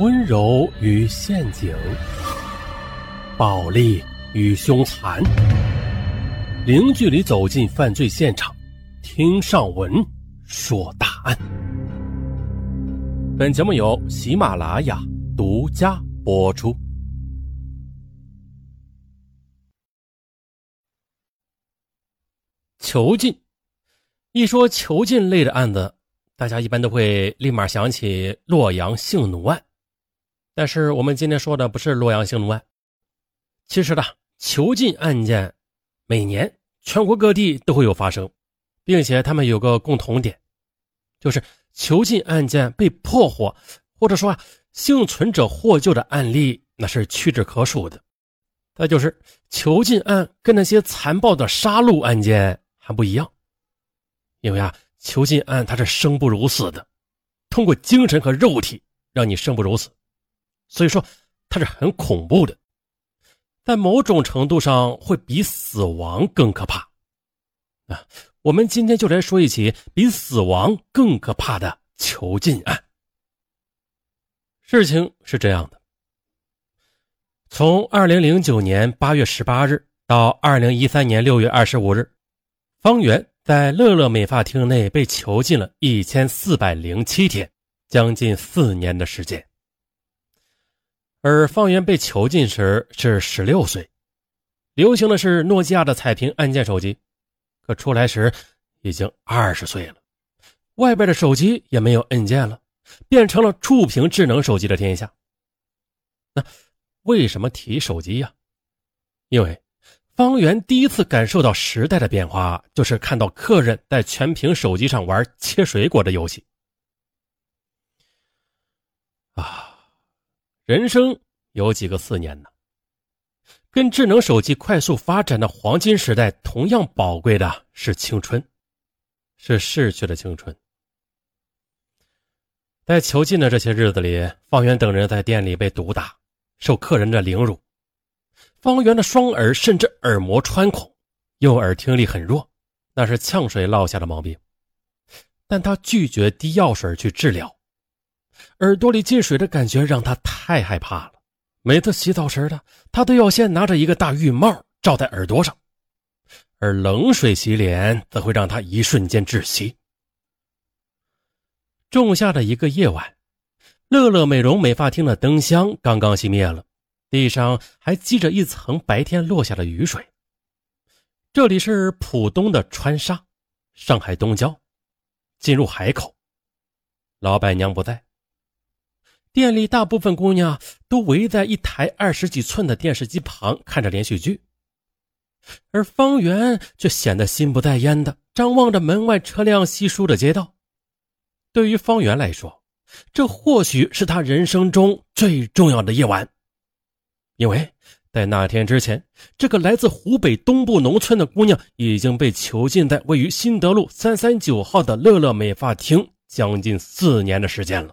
温柔与陷阱，暴力与凶残，零距离走进犯罪现场，听上文说大案。本节目由喜马拉雅独家播出。囚禁，一说囚禁类的案子，大家一般都会立马想起洛阳性奴案。但是我们今天说的不是洛阳性奴案。其实呢，囚禁案件每年全国各地都会有发生，并且他们有个共同点，就是囚禁案件被破获，或者说啊幸存者获救的案例那是屈指可数的。再就是囚禁案跟那些残暴的杀戮案件还不一样，因为啊囚禁案它是生不如死的，通过精神和肉体让你生不如死。所以说，它是很恐怖的，在某种程度上会比死亡更可怕。啊，我们今天就来说一起比死亡更可怕的囚禁案。事情是这样的：从二零零九年八月十八日到二零一三年六月二十五日，方圆在乐乐美发厅内被囚禁了一千四百零七天，将近四年的时间。而方圆被囚禁时是十六岁，流行的是诺基亚的彩屏按键手机，可出来时已经二十岁了，外边的手机也没有按键了，变成了触屏智能手机的天下。那为什么提手机呀？因为方圆第一次感受到时代的变化，就是看到客人在全屏手机上玩切水果的游戏。啊。人生有几个四年呢？跟智能手机快速发展的黄金时代同样宝贵的是青春，是逝去的青春。在囚禁的这些日子里，方圆等人在店里被毒打，受客人的凌辱。方圆的双耳甚至耳膜穿孔，右耳听力很弱，那是呛水落下的毛病。但他拒绝滴药水去治疗。耳朵里进水的感觉让他太害怕了。每次洗澡时的他都要先拿着一个大浴帽罩在耳朵上，而冷水洗脸则会让他一瞬间窒息。仲夏的一个夜晚，乐乐美容美发厅的灯箱刚刚熄灭了，地上还积着一层白天落下的雨水。这里是浦东的川沙，上海东郊，进入海口，老板娘不在。店里大部分姑娘都围在一台二十几寸的电视机旁看着连续剧，而方圆却显得心不在焉的张望着门外车辆稀疏的街道。对于方圆来说，这或许是他人生中最重要的夜晚，因为在那天之前，这个来自湖北东部农村的姑娘已经被囚禁在位于新德路三三九号的乐乐美发厅将近四年的时间了。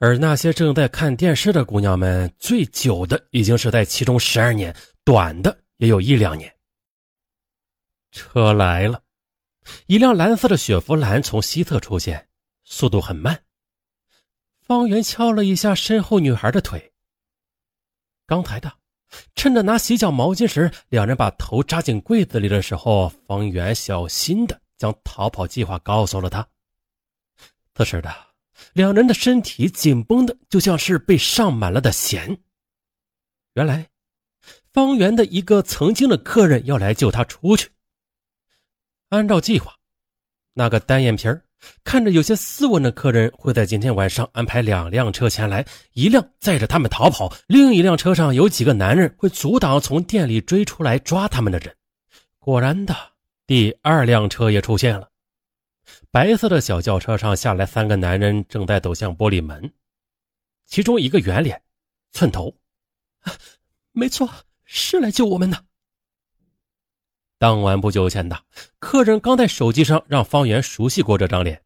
而那些正在看电视的姑娘们，最久的已经是在其中十二年，短的也有一两年。车来了，一辆蓝色的雪佛兰从西侧出现，速度很慢。方圆敲了一下身后女孩的腿。刚才的，趁着拿洗脚毛巾时，两人把头扎进柜子里的时候，方圆小心的将逃跑计划告诉了他。此时的。两人的身体紧绷的，就像是被上满了的弦。原来，方圆的一个曾经的客人要来救他出去。按照计划，那个单眼皮儿、看着有些斯文的客人会在今天晚上安排两辆车前来，一辆载着他们逃跑，另一辆车上有几个男人会阻挡从店里追出来抓他们的人。果然的，第二辆车也出现了。白色的小轿车上下来三个男人，正在走向玻璃门。其中一个圆脸，寸头，没错，是来救我们的。当晚不久前的客人刚在手机上让方圆熟悉过这张脸，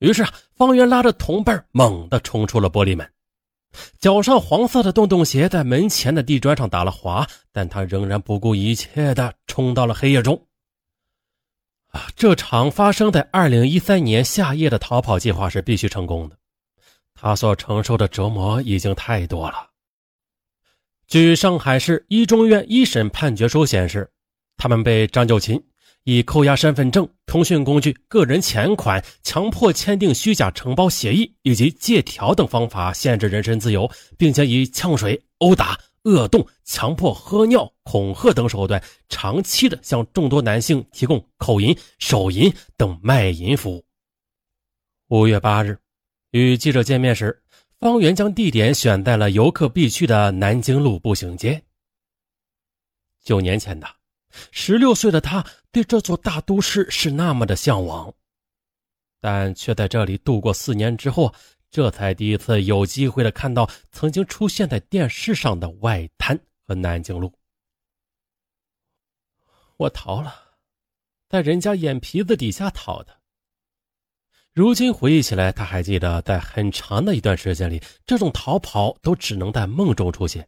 于是方圆拉着同伴猛地冲出了玻璃门，脚上黄色的洞洞鞋在门前的地砖上打了滑，但他仍然不顾一切的冲到了黑夜中。这场发生在二零一三年夏夜的逃跑计划是必须成功的。他所承受的折磨已经太多了。据上海市一中院一审判决书显示，他们被张九琴以扣押身份证、通讯工具、个人钱款、强迫签订虚假承包协议以及借条等方法限制人身自由，并且以呛水、殴打、恶动、强迫喝尿、恐吓等手段，长期的向众多男性提供口淫、手淫等卖淫服务。五月八日，与记者见面时，方圆将地点选在了游客必去的南京路步行街。九年前的。十六岁的他对这座大都市是那么的向往，但却在这里度过四年之后，这才第一次有机会的看到曾经出现在电视上的外滩和南京路。我逃了，在人家眼皮子底下逃的。如今回忆起来，他还记得，在很长的一段时间里，这种逃跑都只能在梦中出现。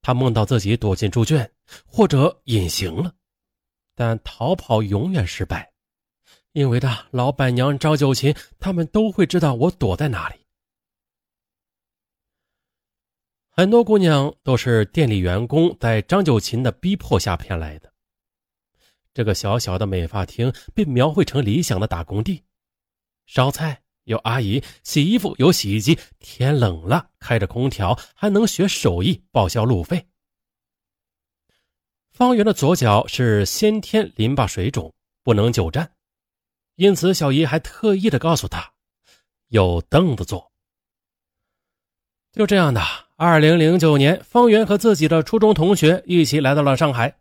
他梦到自己躲进猪圈，或者隐形了，但逃跑永远失败，因为的老板娘张九琴他们都会知道我躲在哪里。很多姑娘都是店里员工在张九琴的逼迫下骗来的。这个小小的美发厅被描绘成理想的打工地，烧菜。有阿姨洗衣服，有洗衣机，天冷了开着空调，还能学手艺报销路费。方圆的左脚是先天淋巴水肿，不能久站，因此小姨还特意的告诉他，有凳子坐。就这样的，二零零九年，方圆和自己的初中同学一起来到了上海。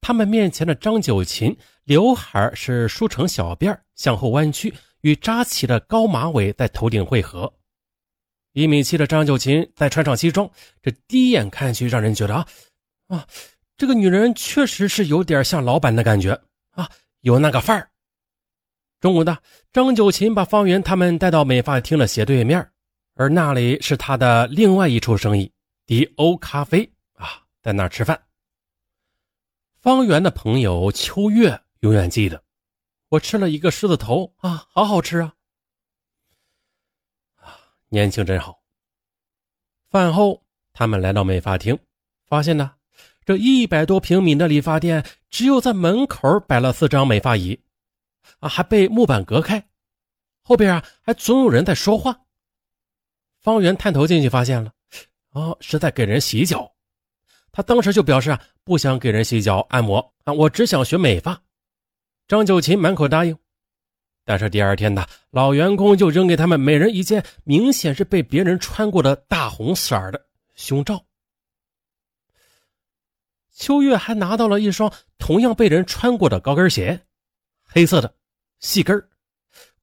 他们面前的张九琴，刘海是梳成小辫向后弯曲。与扎起的高马尾在头顶汇合，一米七的张九琴再穿上西装，这第一眼看去让人觉得啊啊，这个女人确实是有点像老板的感觉啊，有那个范儿。中午呢张九琴把方圆他们带到美发厅的斜对面，而那里是他的另外一处生意——迪欧咖啡啊，在那儿吃饭。方圆的朋友秋月永远记得。我吃了一个狮子头啊，好好吃啊！啊，年轻真好。饭后，他们来到美发厅，发现呢，这一百多平米的理发店，只有在门口摆了四张美发椅，啊，还被木板隔开，后边啊，还总有人在说话。方圆探头进去，发现了，哦，是在给人洗脚。他当时就表示啊，不想给人洗脚按摩啊，我只想学美发。张九琴满口答应，但是第二天呢，老员工就扔给他们每人一件明显是被别人穿过的大红色的胸罩。秋月还拿到了一双同样被人穿过的高跟鞋，黑色的，细跟儿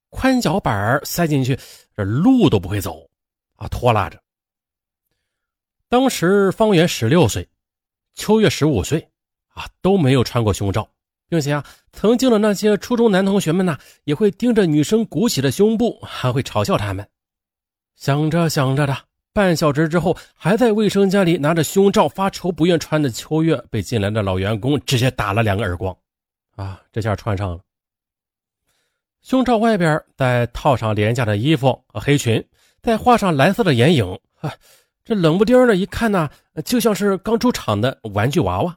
宽脚板塞进去，这路都不会走啊，拖拉着。当时方圆十六岁，秋月十五岁，啊，都没有穿过胸罩。并且啊，曾经的那些初中男同学们呢，也会盯着女生鼓起的胸部，还会嘲笑他们。想着想着的，半小时之后，还在卫生间里拿着胸罩发愁不愿穿的秋月，被进来的老员工直接打了两个耳光。啊，这下穿上了。胸罩外边再套上廉价的衣服和黑裙，再画上蓝色的眼影，哈，这冷不丁的一看呢，就像是刚出厂的玩具娃娃。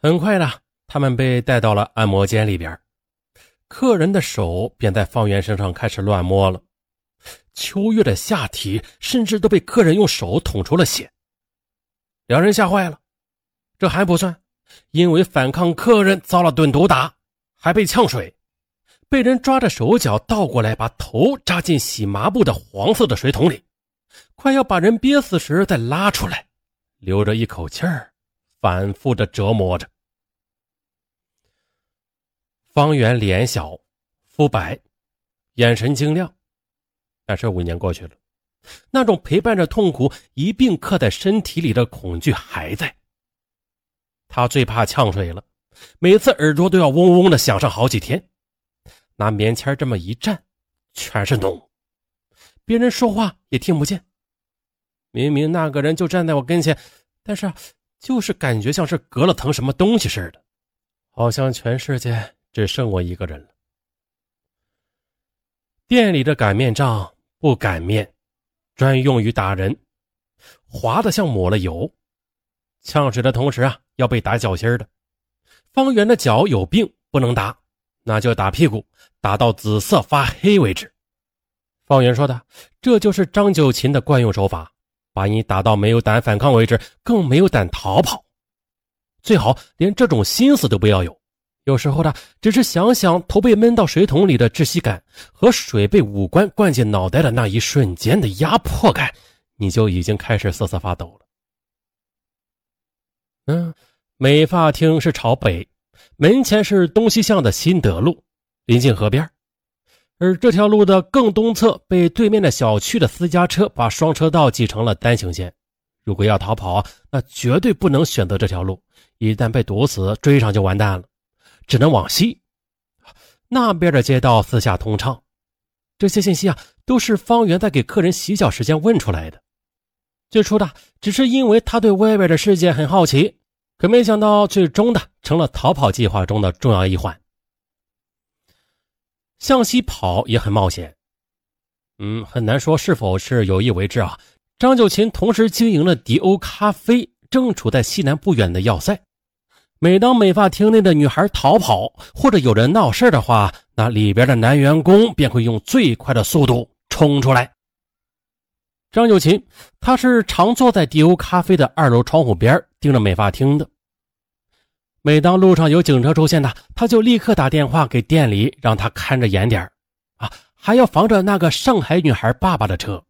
很快呢。他们被带到了按摩间里边，客人的手便在方圆身上开始乱摸了。秋月的下体甚至都被客人用手捅出了血。两人吓坏了，这还不算，因为反抗客人遭了顿毒打，还被呛水，被人抓着手脚倒过来，把头扎进洗麻布的黄色的水桶里，快要把人憋死时再拉出来，留着一口气儿，反复的折磨着。方圆脸小，肤白，眼神晶亮，但是五年过去了，那种陪伴着痛苦一并刻在身体里的恐惧还在。他最怕呛水了，每次耳朵都要嗡嗡的响上好几天。拿棉签这么一蘸，全是脓，别人说话也听不见。明明那个人就站在我跟前，但是就是感觉像是隔了层什么东西似的，好像全世界。只剩我一个人了。店里的擀面杖不擀面，专用于打人，滑的像抹了油。呛水的同时啊，要被打脚心的。方圆的脚有病，不能打，那就打屁股，打到紫色发黑为止。方圆说的，这就是张九琴的惯用手法，把你打到没有胆反抗为止，更没有胆逃跑。最好连这种心思都不要有。有时候呢，只是想想头被闷到水桶里的窒息感和水被五官灌进脑袋的那一瞬间的压迫感，你就已经开始瑟瑟发抖了。嗯，美发厅是朝北，门前是东西向的新德路，临近河边。而这条路的更东侧被对面的小区的私家车把双车道挤成了单行线。如果要逃跑，那绝对不能选择这条路，一旦被堵死，追上就完蛋了。只能往西，那边的街道四下通畅。这些信息啊，都是方圆在给客人洗脚时间问出来的。最初的只是因为他对外边的世界很好奇，可没想到最终的成了逃跑计划中的重要一环。向西跑也很冒险，嗯，很难说是否是有意为之啊。张九琴同时经营了迪欧咖啡，正处在西南不远的要塞。每当美发厅内的女孩逃跑或者有人闹事的话，那里边的男员工便会用最快的速度冲出来。张九琴，他是常坐在迪欧咖啡的二楼窗户边盯着美发厅的。每当路上有警车出现呢，他就立刻打电话给店里，让他看着严点啊，还要防着那个上海女孩爸爸的车。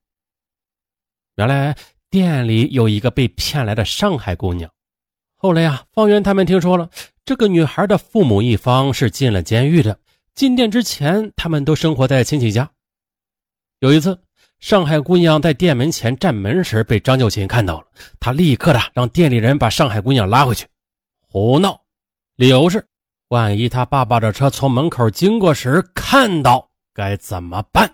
原来店里有一个被骗来的上海姑娘。后来呀，方圆他们听说了，这个女孩的父母一方是进了监狱的。进店之前，他们都生活在亲戚家。有一次，上海姑娘在店门前站门时被张秀琴看到了，他立刻的让店里人把上海姑娘拉回去。胡闹，理由是，万一他爸爸的车从门口经过时看到，该怎么办？